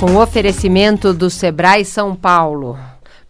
Com oferecimento do Sebrae São Paulo.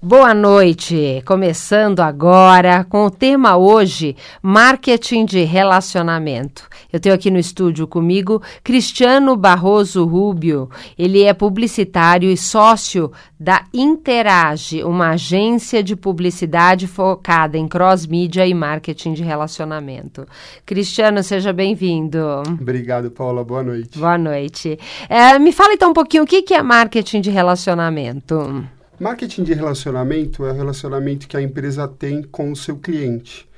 Boa noite! Começando agora com o tema hoje: marketing de relacionamento. Eu tenho aqui no estúdio comigo Cristiano Barroso Rubio. Ele é publicitário e sócio da Interage, uma agência de publicidade focada em cross-mídia e marketing de relacionamento. Cristiano, seja bem-vindo. Obrigado, Paula. Boa noite. Boa noite. É, me fala então um pouquinho o que é marketing de relacionamento. Marketing de relacionamento é o relacionamento que a empresa tem com o seu cliente.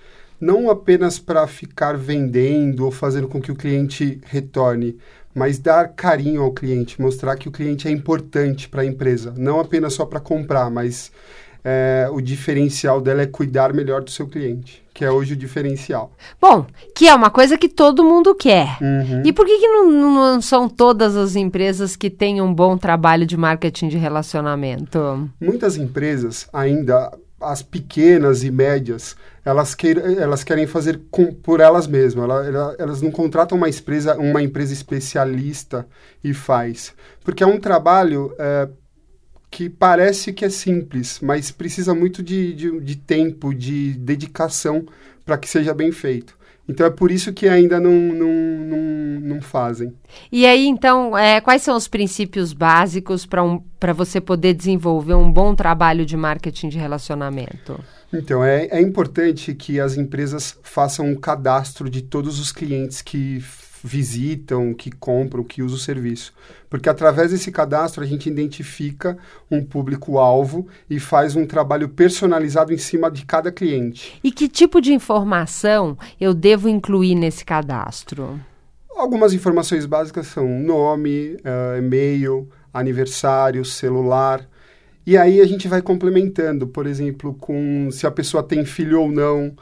Não apenas para ficar vendendo ou fazendo com que o cliente retorne, mas dar carinho ao cliente, mostrar que o cliente é importante para a empresa. Não apenas só para comprar, mas é, o diferencial dela é cuidar melhor do seu cliente, que é hoje o diferencial. Bom, que é uma coisa que todo mundo quer. Uhum. E por que, que não, não, são todas as empresas que têm um bom trabalho de marketing de relacionamento? Muitas empresas ainda as pequenas e médias, elas, queir, elas querem fazer com, por elas mesmas. Elas, elas não contratam uma empresa, uma empresa especialista e faz. Porque é um trabalho é, que parece que é simples, mas precisa muito de, de, de tempo, de dedicação para que seja bem feito. Então é por isso que ainda não, não, não, não fazem. E aí, então, é, quais são os princípios básicos para um, você poder desenvolver um bom trabalho de marketing de relacionamento? Então, é, é importante que as empresas façam um cadastro de todos os clientes que visitam, que compram, que usam o serviço. Porque através desse cadastro a gente identifica um público-alvo e faz um trabalho personalizado em cima de cada cliente. E que tipo de informação eu devo incluir nesse cadastro? Algumas informações básicas são nome, uh, e-mail, aniversário, celular. E aí a gente vai complementando, por exemplo, com se a pessoa tem filho ou não,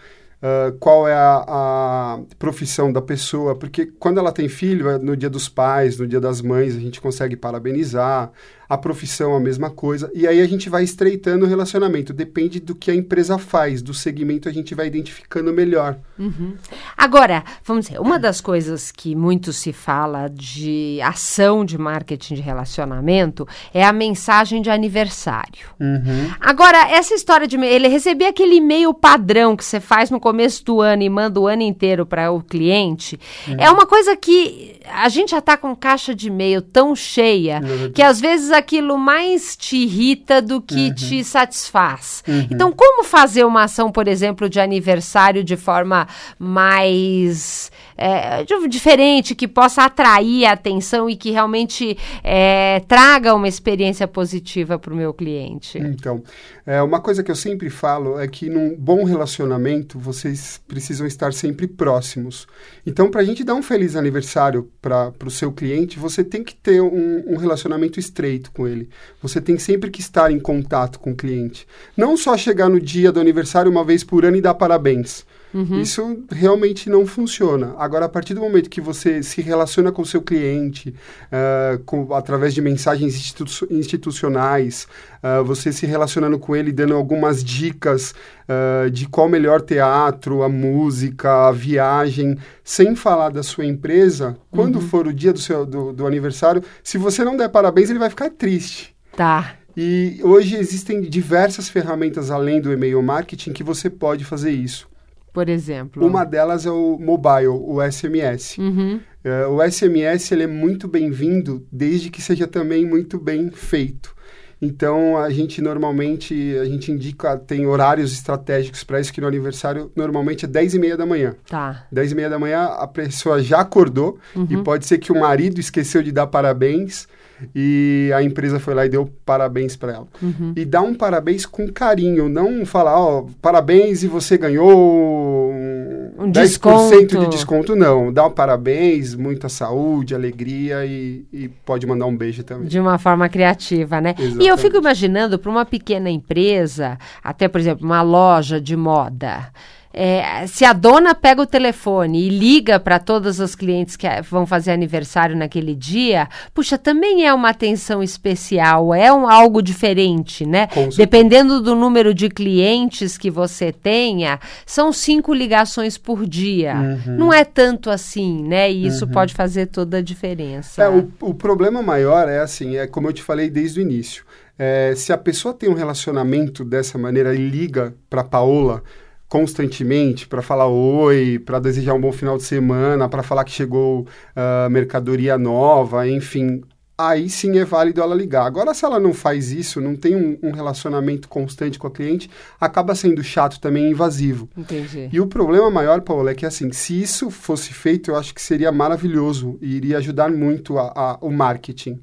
qual é a, a, profissão da pessoa, porque quando ela tem filho, é no dia dos pais, no dia das mães, a gente consegue parabenizar, a profissão a mesma coisa, e aí a gente vai estreitando o relacionamento, depende do que a empresa faz, do segmento a gente vai identificando melhor. Uhum. Agora, vamos dizer, uma das coisas que muito se fala de ação de marketing de relacionamento é a mensagem de aniversário. Uhum. Agora, essa história de ele receber aquele e-mail padrão que você faz no começo do ano e manda o ano inteiro para o cliente, uhum. é uma coisa que a gente já está com caixa de e-mail tão cheia que às vezes aquilo mais te irrita do que uhum. te satisfaz. Uhum. Então, como fazer uma ação, por exemplo, de aniversário de forma mais é, diferente, que possa atrair a atenção e que realmente é, traga uma experiência positiva para o meu cliente? Então, é, uma coisa que eu sempre falo é que num bom relacionamento vocês precisam estar sempre próximos. Então, para a gente dar um feliz aniversário para o seu cliente, você tem que ter um, um, relacionamento estreito com ele. Você tem sempre que estar em contato com o cliente. Não só chegar no dia do aniversário uma vez por ano e dar parabéns. Uhum. Isso realmente não funciona. Agora, a partir do momento que você se relaciona com o seu cliente, uh, com, através de mensagens institu institucionais, uh, você se relacionando com ele, dando algumas dicas uh, de qual melhor teatro, a música, a viagem, sem falar da sua empresa, quando uhum. for o dia do, seu, do, do aniversário, se você não der parabéns, ele vai ficar triste. Tá. E hoje existem diversas ferramentas além do e-mail marketing que você pode fazer isso por exemplo? Uma delas é o mobile, o SMS. Uhum. É, o SMS ele é muito bem-vindo desde que seja também muito bem feito. Então a gente normalmente a gente indica tem horários estratégicos para isso que no aniversário normalmente é 10 e meia da manhã. Tá. 10 e meia da manhã a pessoa já acordou uhum. e pode ser que o marido esqueceu de dar parabéns e a empresa foi lá e deu parabéns para ela. Uhum. E dá um parabéns com carinho, não falar, ó, oh, parabéns e você ganhou um, um 10% desconto. de desconto não. Dá um parabéns, muita saúde, alegria e, e, pode mandar um beijo também. De uma forma criativa, né? Exatamente. E eu fico imaginando para uma pequena empresa, até por exemplo, uma loja de moda. É, se a dona pega o telefone e liga para todas as clientes que vão fazer aniversário naquele dia, puxa, também é uma atenção especial, é um algo diferente, né? Dependendo do número de clientes que você tenha, são cinco ligações por dia. Uhum. Não é tanto assim, né? E isso uhum. pode fazer toda a diferença. É, o, o problema maior é assim, é como eu te falei desde o início. É, se a pessoa tem um relacionamento dessa maneira e liga para Paola constantemente para falar oi, para desejar um bom final de semana, para falar que chegou uh, mercadoria nova, enfim, aí sim é válido ela ligar. Agora, se ela não faz isso, não tem um, um relacionamento constante com a cliente, acaba sendo chato também invasivo. Entendi. E o problema maior, Paulo, é que assim, se isso fosse feito, eu acho que seria maravilhoso e iria ajudar muito a, a, o marketing.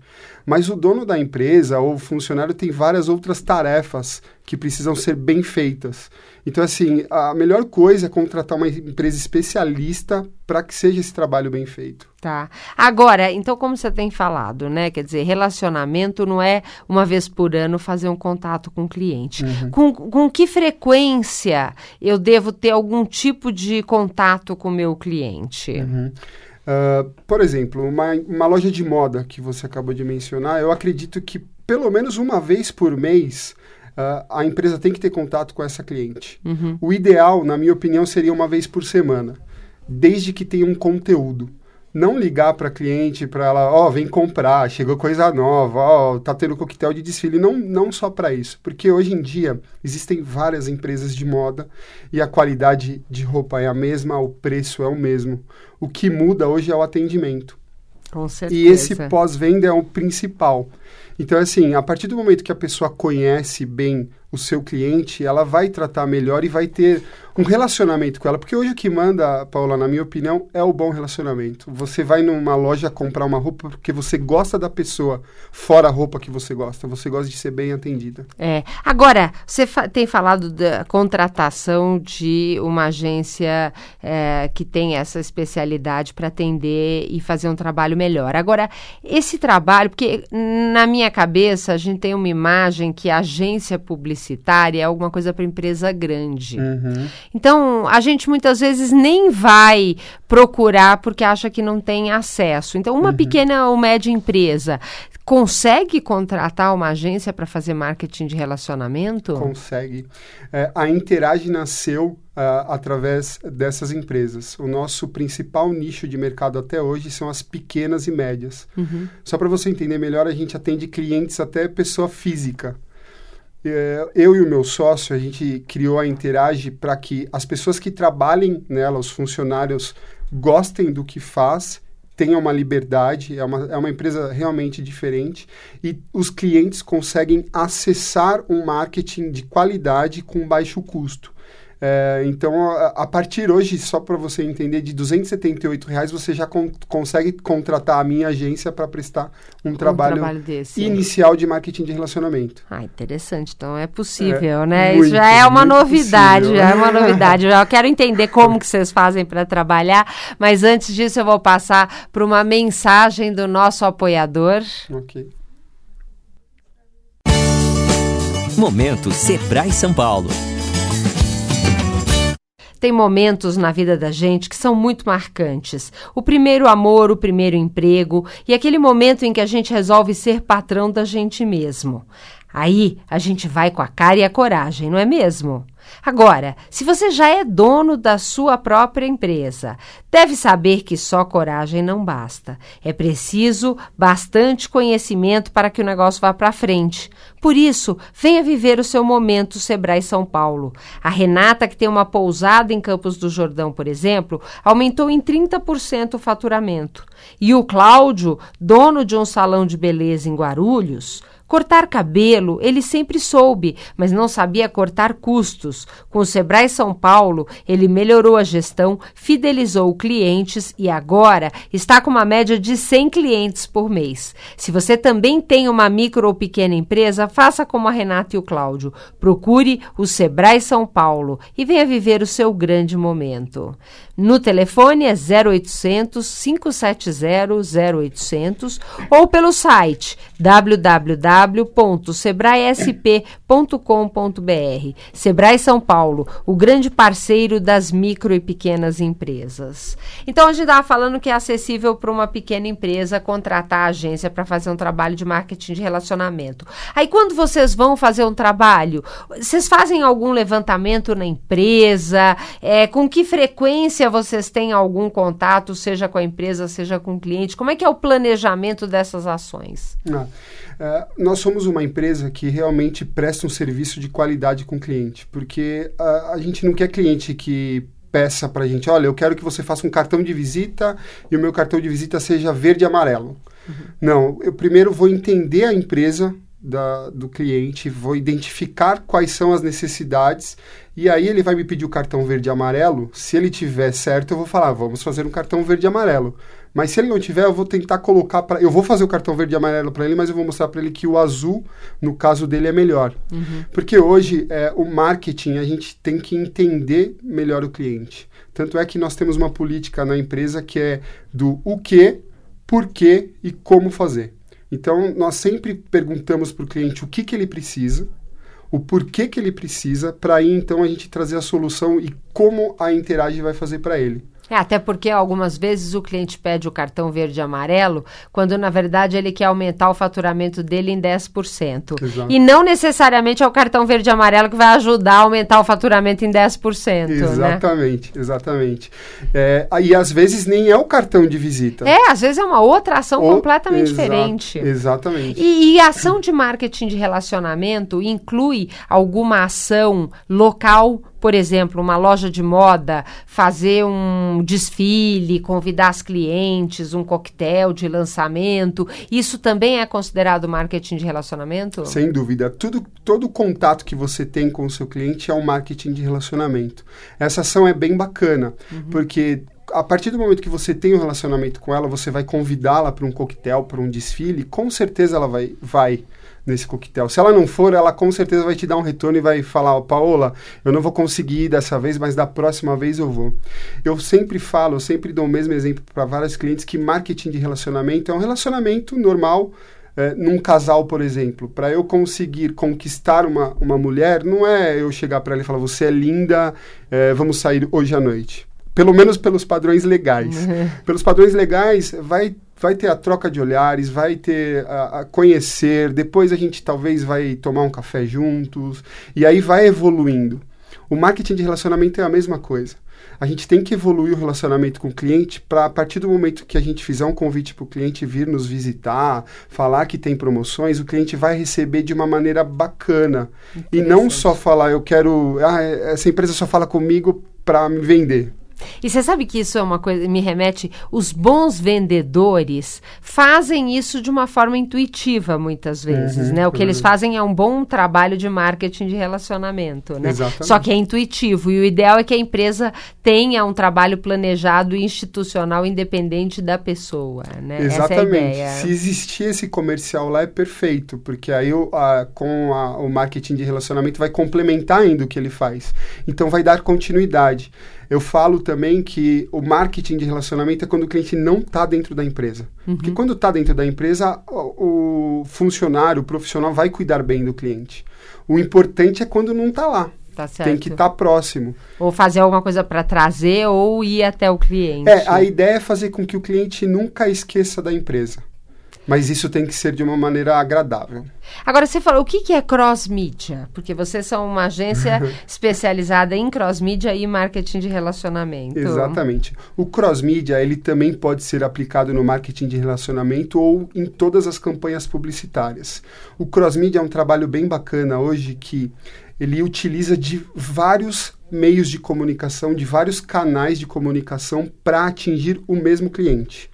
Mas o dono da empresa ou o funcionário tem várias outras tarefas que precisam ser bem feitas. Então, assim, a melhor coisa é contratar uma empresa especialista para que seja esse trabalho bem feito. Tá. Agora, então, como você tem falado, né? Quer dizer, relacionamento não é uma vez por ano fazer um contato com o cliente. Uhum. Com, com que frequência eu devo ter algum tipo de contato com o meu cliente? Uhum. Uh, por exemplo, uma, uma loja de moda que você acabou de mencionar, eu acredito que pelo menos uma vez por mês uh, a empresa tem que ter contato com essa cliente. Uhum. O ideal, na minha opinião, seria uma vez por semana, desde que tenha um conteúdo. Não ligar para cliente para ela, ó, oh, vem comprar, chegou coisa nova, ó, oh, tá tendo coquetel de desfile. Não, não só para isso, porque hoje em dia existem várias empresas de moda e a qualidade de roupa é a mesma, o preço é o mesmo. O que muda hoje é o atendimento. Com certeza. E esse pós-venda é o principal. Então, assim, a partir do momento que a pessoa conhece bem o seu cliente, ela vai tratar melhor e vai ter um relacionamento com ela. Porque hoje o que manda, Paula, na minha opinião, é o bom relacionamento. Você vai numa loja comprar uma roupa porque você gosta da pessoa, fora a roupa que você gosta. Você gosta de ser bem atendida. É. Agora, você fa tem falado da contratação de uma agência é, que tem essa especialidade para atender e fazer um trabalho melhor. Agora, esse trabalho, porque na minha cabeça a gente tem uma imagem que a agência publicitária publicitária é alguma coisa para empresa grande. Uhum. Então, a gente muitas vezes nem vai procurar porque acha que não tem acesso. Então, uma uhum. pequena ou média empresa consegue contratar uma agência para fazer marketing de relacionamento? Consegue. É, a Interage nasceu uh, através dessas empresas. O nosso principal nicho de mercado até hoje são as pequenas e médias. Uhum. Só para você entender melhor, a gente atende clientes até pessoa física. É, eu e o meu sócio, a gente criou a Interage para que as pessoas que trabalhem nela, os funcionários, gostem do que faz, tenham uma liberdade, é uma, é uma empresa realmente diferente e os clientes conseguem acessar um marketing de qualidade com baixo custo. É, então, a, a, partir hoje, só para você entender, de 278 reais você já con consegue contratar a minha agência para prestar um, um trabalho, trabalho desse, inicial é. de marketing de relacionamento. Ah, interessante. Então é possível, é, né? Muito, Isso já é uma novidade, possível. já é uma novidade. Eu já quero entender como que vocês fazem para trabalhar, mas antes disso eu vou passar para uma mensagem do nosso apoiador. Ok. Momento Sebrae São Paulo. Tem momentos na vida da gente que são muito marcantes. O primeiro amor, o primeiro emprego e aquele momento em que a gente resolve ser patrão da gente mesmo. Aí a gente vai com a cara e a coragem, não é mesmo? Agora, se você já é dono da sua própria empresa, deve saber que só coragem não basta. É preciso bastante conhecimento para que o negócio vá para frente. Por isso, venha viver o seu momento Sebrae São Paulo. A Renata, que tem uma pousada em Campos do Jordão, por exemplo, aumentou em 30% o faturamento. E o Cláudio, dono de um salão de beleza em Guarulhos, Cortar cabelo, ele sempre soube, mas não sabia cortar custos. Com o Sebrae São Paulo, ele melhorou a gestão, fidelizou clientes e agora está com uma média de 100 clientes por mês. Se você também tem uma micro ou pequena empresa, faça como a Renata e o Cláudio. Procure o Sebrae São Paulo e venha viver o seu grande momento. No telefone é 0800 570 0800 ou pelo site www.sebraesp.com.br. Sebrae São Paulo, o grande parceiro das micro e pequenas empresas. Então a gente estava falando que é acessível para uma pequena empresa contratar a agência para fazer um trabalho de marketing de relacionamento. Aí quando vocês vão fazer um trabalho, vocês fazem algum levantamento na empresa? É, com que frequência vocês têm algum contato, seja com a empresa, seja com o cliente? Como é que é o planejamento dessas ações? É, nós somos uma empresa que realmente presta um serviço de qualidade com o cliente, porque a, a gente não quer cliente que peça para a gente, olha, eu quero que você faça um cartão de visita e o meu cartão de visita seja verde e amarelo. Uhum. Não, eu primeiro vou entender a empresa da, do cliente, vou identificar quais são as necessidades e aí ele vai me pedir o cartão verde e amarelo. Se ele tiver certo, eu vou falar, vamos fazer um cartão verde e amarelo. Mas se ele não tiver, eu vou tentar colocar para. Eu vou fazer o cartão verde e amarelo para ele, mas eu vou mostrar para ele que o azul, no caso dele, é melhor. Uhum. Porque hoje, é, o marketing, a gente tem que entender melhor o cliente. Tanto é que nós temos uma política na empresa que é do o que, por quê e como fazer. Então, nós sempre perguntamos para o cliente o que, que ele precisa, o porquê que ele precisa, para aí então a gente trazer a solução e como a Interage vai fazer para ele. É, até porque algumas vezes o cliente pede o cartão verde e amarelo, quando na verdade ele quer aumentar o faturamento dele em 10%. Exato. E não necessariamente é o cartão verde e amarelo que vai ajudar a aumentar o faturamento em 10%. Né? Exatamente, né? exatamente. É, e às vezes nem é o cartão de visita. É, às vezes é uma outra ação o, completamente diferente. Exatamente. E, e a ação de marketing de relacionamento inclui alguma ação local por exemplo, uma loja de moda fazer um desfile, convidar as clientes, um coquetel de lançamento, isso também é considerado marketing de relacionamento? Sem dúvida. Tudo, todo contato que você tem com o seu cliente é um marketing de relacionamento. Essa ação é bem bacana, uhum. porque a partir do momento que você tem um relacionamento com ela, você vai convidá-la para um coquetel, para um desfile, com certeza ela vai, vai nesse coquetel. Se ela não for, ela com certeza vai te dar um retorno e vai falar, oh, Paola, eu não vou conseguir ir dessa vez, mas da próxima vez eu vou. Eu sempre falo, eu sempre dou o mesmo exemplo para vários clientes que marketing de relacionamento é um relacionamento normal, é, num casal, por exemplo, para eu conseguir conquistar uma, uma mulher, não é eu chegar para ela e falar, você é linda, é, vamos sair hoje à noite. Pelo menos pelos padrões legais. Uhum. Pelos padrões legais, vai vai ter a troca de olhares, vai ter a, a, conhecer, depois a gente talvez vai tomar um café juntos, e aí vai evoluindo. O marketing de relacionamento é a mesma coisa. A gente tem que evoluir o relacionamento com o cliente para, a partir do momento que a gente fizer um convite para o cliente vir nos visitar, falar que tem promoções, o cliente vai receber de uma maneira bacana. E não só falar, eu quero. Ah, essa empresa só fala comigo para me vender. E você sabe que isso é uma coisa, me remete, os bons vendedores fazem isso de uma forma intuitiva muitas vezes, uhum, né? O que uhum. eles fazem é um bom trabalho de marketing de relacionamento, né? Exatamente. Só que é intuitivo e o ideal é que a empresa tenha um trabalho planejado e institucional independente da pessoa, né? Exatamente. É Se existir esse comercial lá é perfeito, porque aí o, a, com a, o marketing de relacionamento vai complementar ainda o que ele faz. Então vai dar continuidade. Eu falo também que o marketing de relacionamento é quando o cliente não está dentro da empresa. Uhum. Porque quando está dentro da empresa, o, o funcionário, o profissional vai cuidar bem do cliente. O importante é quando não está lá. Tá Tem que estar tá próximo. Ou fazer alguma coisa para trazer ou ir até o cliente. É, a ideia é fazer com que o cliente nunca esqueça da empresa. Mas isso tem que ser de uma maneira agradável. Agora, você falou, o que, que é cross-mídia? Porque vocês são uma agência especializada em cross-mídia e marketing de relacionamento. Exatamente. O cross-mídia, ele também pode ser aplicado no marketing de relacionamento ou em todas as campanhas publicitárias. O cross-mídia é um trabalho bem bacana hoje que ele utiliza de vários meios de comunicação, de vários canais de comunicação para atingir o mesmo cliente.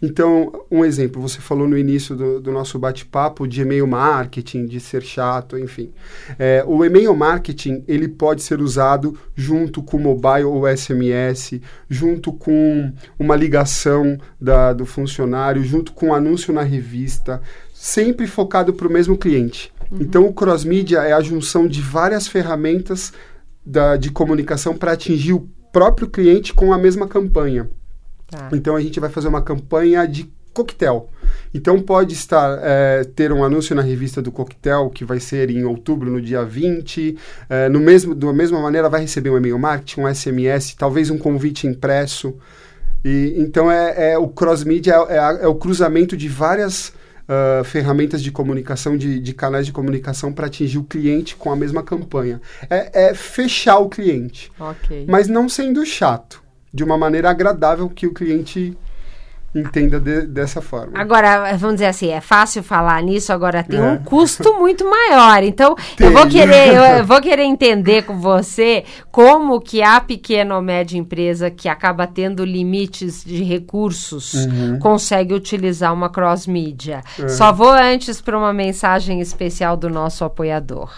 Então, um exemplo, você falou no início do, do nosso bate-papo de e-mail marketing, de ser chato, enfim. É, o e-mail marketing, ele pode ser usado junto com mobile ou SMS, junto com uma ligação da, do funcionário, junto com um anúncio na revista, sempre focado para o mesmo cliente. Uhum. Então, o cross-media é a junção de várias ferramentas da, de comunicação para atingir o próprio cliente com a mesma campanha. Tá. Então a gente vai fazer uma campanha de coquetel. Então pode estar é, ter um anúncio na revista do coquetel que vai ser em outubro, no dia 20. É, no mesmo, da mesma maneira, vai receber um e-mail marketing, um SMS, talvez um convite impresso. E, então é, é o cross-media é, é, é, o cruzamento de várias uh, ferramentas de comunicação, de, de canais de comunicação para atingir o cliente com a mesma campanha. É, é fechar o cliente. Okay. Mas não sendo chato de uma maneira agradável que o cliente entenda de, dessa forma. Agora, vamos dizer assim, é fácil falar nisso, agora tem é. um custo muito maior. Então, eu vou querer, eu vou querer entender com você como que a pequena ou média empresa que acaba tendo limites de recursos uhum. consegue utilizar uma cross mídia. É. Só vou antes para uma mensagem especial do nosso apoiador.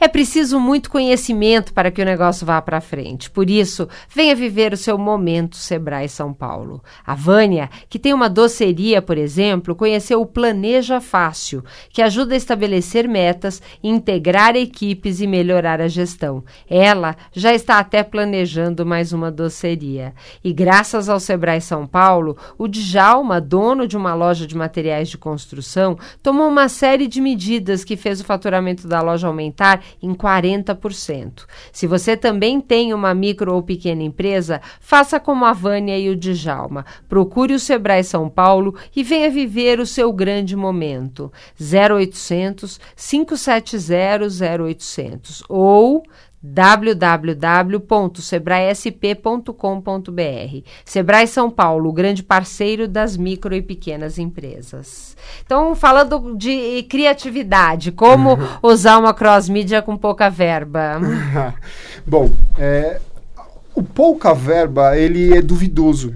É preciso muito conhecimento para que o negócio vá para frente. Por isso, venha viver o seu momento Sebrae São Paulo. A Vânia, que tem uma doceria, por exemplo, conheceu o Planeja Fácil, que ajuda a estabelecer metas, integrar equipes e melhorar a gestão. Ela já está até planejando mais uma doceria. E graças ao Sebrae São Paulo, o Djalma, dono de uma loja de materiais de construção, tomou uma série de medidas que fez o faturamento da loja aumentar em 40%. Se você também tem uma micro ou pequena empresa, faça como a Vânia e o Djalma. Procure o Sebrae São Paulo e venha viver o seu grande momento. 0800 570 0800 ou www.sebraesp.com.br. Sebrae São Paulo, o grande parceiro das micro e pequenas empresas. Então, falando de criatividade, como usar uma cross-mídia com pouca verba? Bom, é, o pouca verba, ele é duvidoso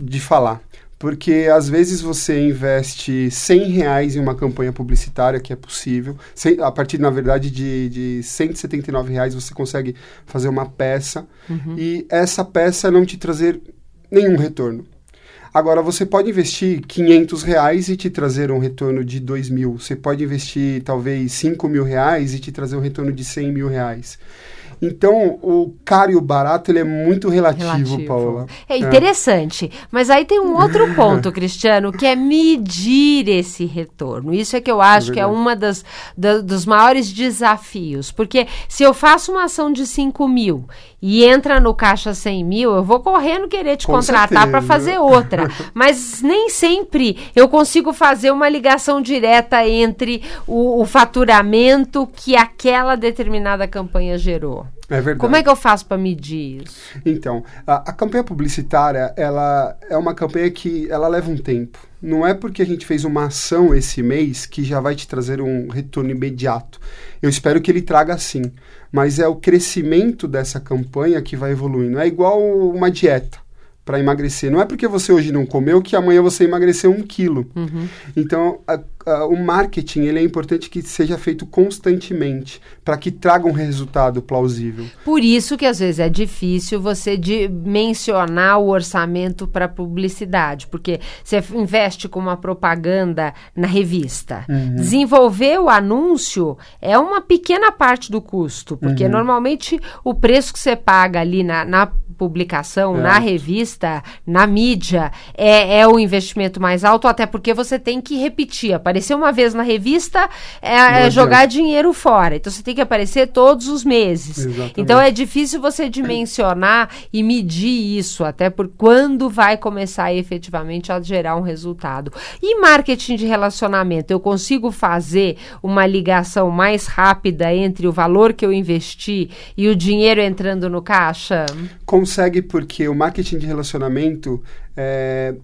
de falar porque às vezes você investe 100 reais em uma campanha publicitária, que é possível, a partir, na verdade, de, de 179 reais você consegue fazer uma peça, uhum. e essa peça não te trazer nenhum retorno. Agora, você pode investir 500 reais e te trazer um retorno de 2 mil. Você pode investir, talvez, 5 mil reais e te trazer um retorno de 100 mil reais. Então, o caro e o barato ele é muito relativo, relativo. Paula. É interessante. É. Mas aí tem um outro ponto, Cristiano, que é medir esse retorno. Isso é que eu acho é que é uma das, da, dos maiores desafios. Porque se eu faço uma ação de 5 mil e entra no caixa 100 mil, eu vou correndo querer te Com contratar para fazer outra. Mas nem sempre eu consigo fazer uma ligação direta entre o, o faturamento que aquela determinada campanha gerou. É verdade. Como é que eu faço para medir isso? Então, a, a, campanha publicitária, ela é uma campanha que ela leva um tempo. Não é porque a gente fez uma ação esse mês que já vai te trazer um retorno imediato. Eu espero que ele traga sim, mas é o crescimento dessa campanha que vai evoluindo. É igual uma dieta para emagrecer. Não é porque você hoje não comeu que amanhã você emagreceu um quilo. Uhum. Então, a, a, o marketing ele é importante que seja feito constantemente para que traga um resultado plausível. Por isso que às vezes é difícil você de mencionar o orçamento para publicidade, porque você investe com uma propaganda na revista. Uhum. Desenvolver o anúncio é uma pequena parte do custo, porque uhum. normalmente o preço que você paga ali na, na publicação, é. na revista, na mídia, é, é, o investimento mais alto, até porque você tem que repetir. Aparecer uma vez na revista é, é jogar dinheiro fora. Então você tem que aparecer todos os meses. Exatamente. Então é difícil você dimensionar e medir isso, até por quando vai começar efetivamente a gerar um resultado. E marketing de relacionamento, eu consigo fazer uma ligação mais rápida entre o valor que eu investi e o dinheiro entrando no caixa? Consegue porque o marketing de relacionamento é,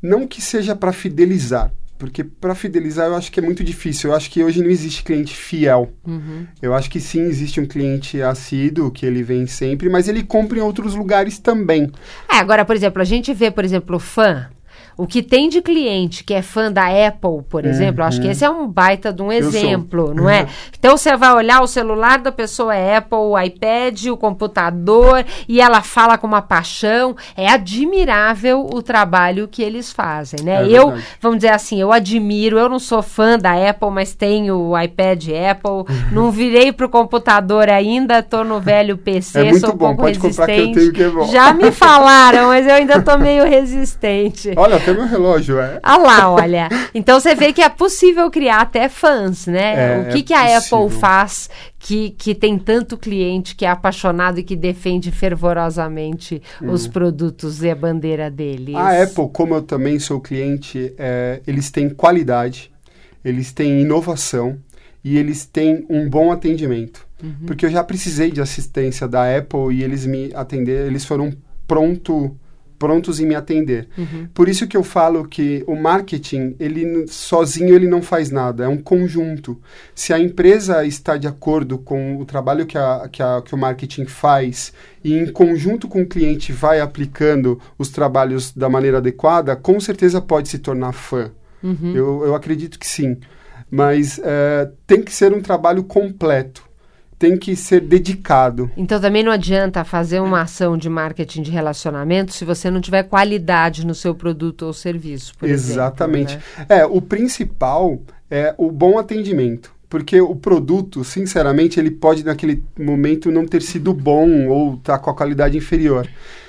não que seja para fidelizar, porque para fidelizar eu acho que é muito difícil. Eu acho que hoje não existe cliente fiel. Uhum. Eu acho que sim existe um cliente assíduo que ele vem sempre, mas ele compra em outros lugares também. É, agora, por exemplo, a gente vê, por exemplo, fã O que tem de cliente que é fã da Apple, por exemplo, acho que uhum. esse é um baita de um exemplo, não é? Uhum. Então você vai olhar o celular da pessoa é Apple, o iPad, o computador, e ela fala com uma paixão. É admirável o trabalho que eles fazem, né? É eu, vamos dizer assim, eu admiro, eu não sou fã da Apple, mas tenho o iPad Apple, uhum. não virei pro computador ainda, tô no velho PC, é sou um bom, pouco resistente. Que eu tenho, que é Já me falaram, mas eu ainda tô meio resistente. Olha, até meu relógio, é. Ah lá, olha. Então você vê que é possível criar até fãs, né? É, o que, é que a Apple faz que, que tem tanto cliente que é apaixonado e que defende fervorosamente hum. os produtos e a bandeira deles? A Apple, como eu também sou cliente, é, eles têm qualidade, eles têm inovação e eles têm um bom atendimento. Uhum. Porque eu já precisei de assistência da Apple e eles me atenderam, eles foram pronto prontos em me atender. Uhum. Por isso que eu falo que o marketing, ele sozinho ele não faz nada, é um conjunto. Se a empresa está de acordo com o trabalho que, a, que, a, que o marketing faz e em conjunto com o cliente vai aplicando os trabalhos da maneira adequada, com certeza pode se tornar fã. Uhum. Eu, eu acredito que sim. Mas é, tem que ser um trabalho completo tem que ser dedicado. Então também não adianta fazer uma ação de marketing de relacionamento se você não tiver qualidade no seu produto ou serviço. Exatamente. Exemplo, né? É, o principal é o bom atendimento. Porque o produto, sinceramente, ele pode naquele momento não ter sido bom ou estar tá com a qualidade inferior.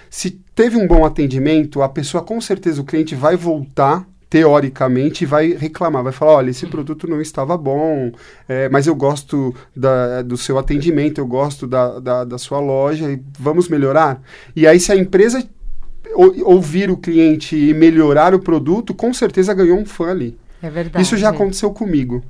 Se teve um bom atendimento, a pessoa com certeza, o cliente vai voltar teoricamente, vai reclamar, vai falar, olha, esse produto não estava bom, é, mas eu gosto da, do seu atendimento, eu gosto da, da, da sua loja, e vamos melhorar? E aí, se a empresa ouvir o cliente e melhorar o produto, com certeza ganhou um fã ali. É verdade. Isso já aconteceu comigo.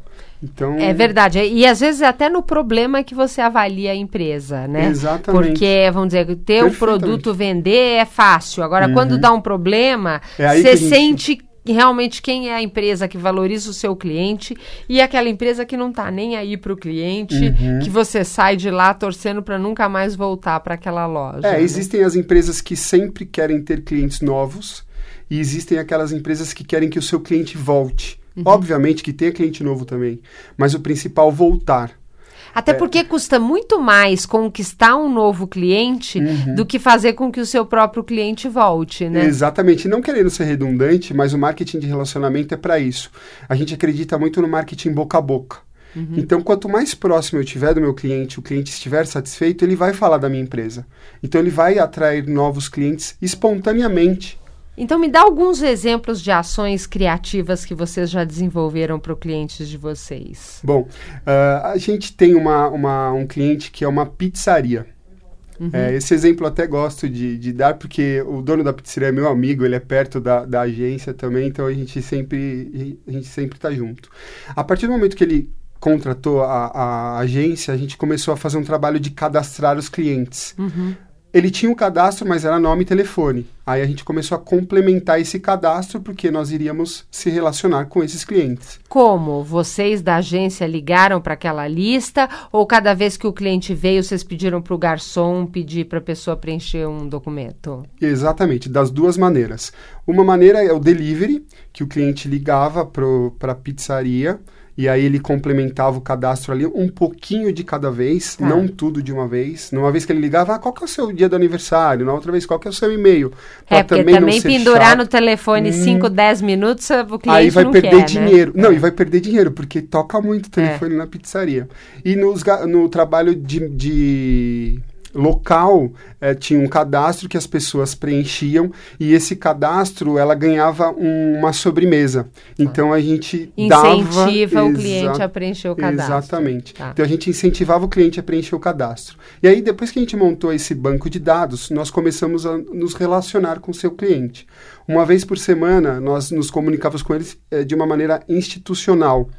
Então... É verdade. E às vezes até no problema que você avalia a empresa, né? Exatamente. Porque, vamos dizer, ter o produto vender é fácil. Agora, uhum. quando dá um problema, é você gente... sente realmente quem é a empresa que valoriza o seu cliente e aquela empresa que não está nem aí para o cliente, uhum. que você sai de lá torcendo para nunca mais voltar para aquela loja. É, né? existem as empresas que sempre querem ter clientes novos e existem aquelas empresas que querem que o seu cliente volte. Uhum. Obviamente que tenha cliente novo também, mas o principal voltar. Até é. porque custa muito mais conquistar um novo cliente uhum. do que fazer com que o seu próprio cliente volte, né? Exatamente. Não querendo ser redundante, mas o marketing de relacionamento é para isso. A gente acredita muito no marketing boca a boca. Uhum. Então, quanto mais próximo eu estiver do meu cliente, o cliente estiver satisfeito, ele vai falar da minha empresa. Então, ele vai atrair novos clientes espontaneamente. Então, me dá alguns exemplos de ações criativas que vocês já desenvolveram para os clientes de vocês. Bom, uh, a gente tem uma, uma, um cliente que é uma pizzaria. Uhum. É, esse exemplo eu até gosto de, de, dar, porque o dono da pizzaria é meu amigo, ele é perto da, da agência também, então a gente sempre a gente sempre está junto. A partir do momento que ele contratou a, a, agência, a gente começou a fazer um trabalho de cadastrar os clientes. Uhum. Ele tinha um cadastro, mas era nome e telefone. Aí a gente começou a complementar esse cadastro porque nós iríamos se relacionar com esses clientes. Como? Vocês da agência ligaram para aquela lista ou cada vez que o cliente veio, vocês pediram para o garçom pedir para a pessoa preencher um documento? Exatamente, das duas maneiras. Uma maneira é o delivery, que o cliente ligava para a pizzaria e aí ele complementava o cadastro ali um pouquinho de cada vez, tá. não tudo de uma vez. Numa vez que ele ligava, ah, qual que é o seu dia do aniversário? Na outra vez, qual que é o seu e-mail? É, porque também, também pendurar chato. no telefone 5, hum, 10 minutos, o cliente Aí vai perder quer, né? dinheiro. Né? Não, é. e vai perder dinheiro, porque toca muito o telefone é. na pizzaria. E nos, no trabalho de, de local é, tinha um cadastro que as pessoas preenchiam e esse cadastro ela ganhava um, uma sobremesa. Então a gente incentiva dava, o cliente a preencher o cadastro. Exatamente. Tá. Então a gente incentivava o cliente a preencher o cadastro. E aí depois que a gente montou esse banco de dados, nós começamos a nos relacionar com o seu cliente. Uma vez por semana nós nos comunicávamos com eles é, de uma maneira institucional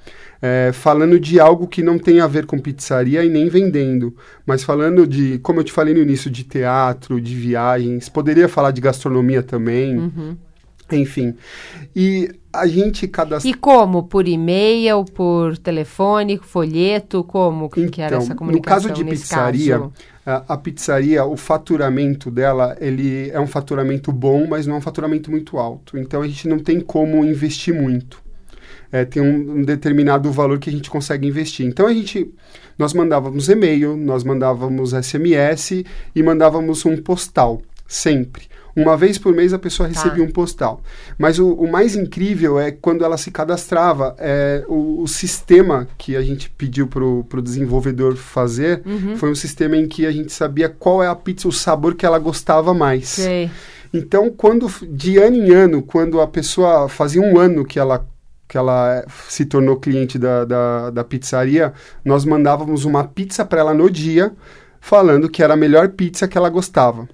é, falando de algo que não tem a ver com pizzaria e nem vendendo, mas falando de, como eu te falei no início, de teatro, de viagens, poderia falar de gastronomia também. Uhum. Enfim. E a gente cada E como? Por e-mail, por telefone, folheto, como que, então, era essa comunicação? No caso de pizzaria, caso? A, pizzaria, o faturamento dela, ele é um faturamento bom, mas não é um faturamento muito alto. Então a gente não tem como investir muito. É, tem um, um, determinado valor que a gente consegue investir. Então a gente, nós mandávamos e-mail, nós mandávamos SMS e mandávamos um postal sempre. Uma vez por mês a pessoa tá. recebia tá. um postal. Mas o, o, mais incrível é quando ela se cadastrava, é, o, o sistema que a gente pediu para o desenvolvedor fazer uhum. foi um sistema em que a gente sabia qual é a pizza, o sabor que ela gostava mais. Sei. Então, quando de ano em ano, quando a pessoa fazia um ano que ela que ela se tornou cliente da, da, da pizzaria, nós mandávamos uma pizza para ela no dia, falando que era a melhor pizza que ela gostava.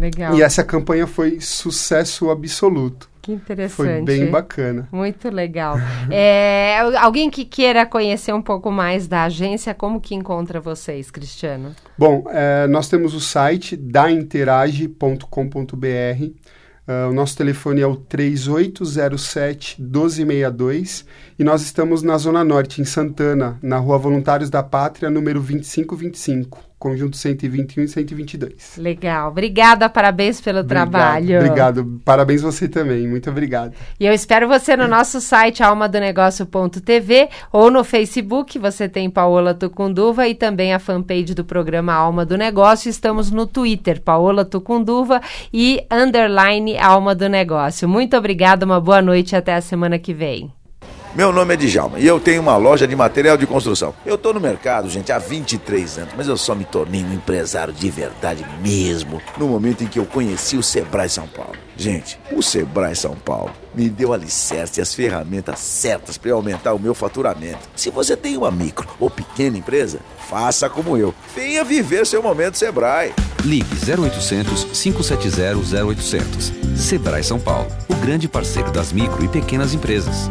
Legal. E essa campanha foi sucesso absoluto. Que interessante. Foi bem bacana. Muito legal. é, alguém que queira conhecer um pouco mais da agência, como que encontra vocês, Cristiano? Bom, é, nós temos o site dainterage.com.br. Uh, o nosso telefone é o 3807-1262 e nós estamos na Zona Norte, em Santana, na Rua Voluntários da Pátria, número 2525 conjunto 121 e 122. Legal. Obrigada, parabéns pelo obrigado, trabalho. Obrigado. Parabéns você também. Muito obrigado. E eu espero você no nosso site almadonegócio.tv ou no Facebook, você tem Paola Tucunduva e também a fanpage do programa Alma do Negócio. Estamos no Twitter, Paola Tucunduva e underline Alma do Negócio. Muito obrigada, uma boa noite e até a semana que vem. Meu nome é Djalma e eu tenho uma loja de material de construção. Eu tô no mercado, gente, há 23 anos, mas eu só me tornei um empresário de verdade mesmo no momento em que eu conheci o Sebrae São Paulo. Gente, o Sebrae São Paulo me deu alicerce e as ferramentas certas para aumentar o meu faturamento. Se você tem uma micro ou pequena empresa, faça como eu. Venha viver seu momento Sebrae. Ligue 0800 570 0800. Sebrae São Paulo, o grande parceiro das micro e pequenas empresas.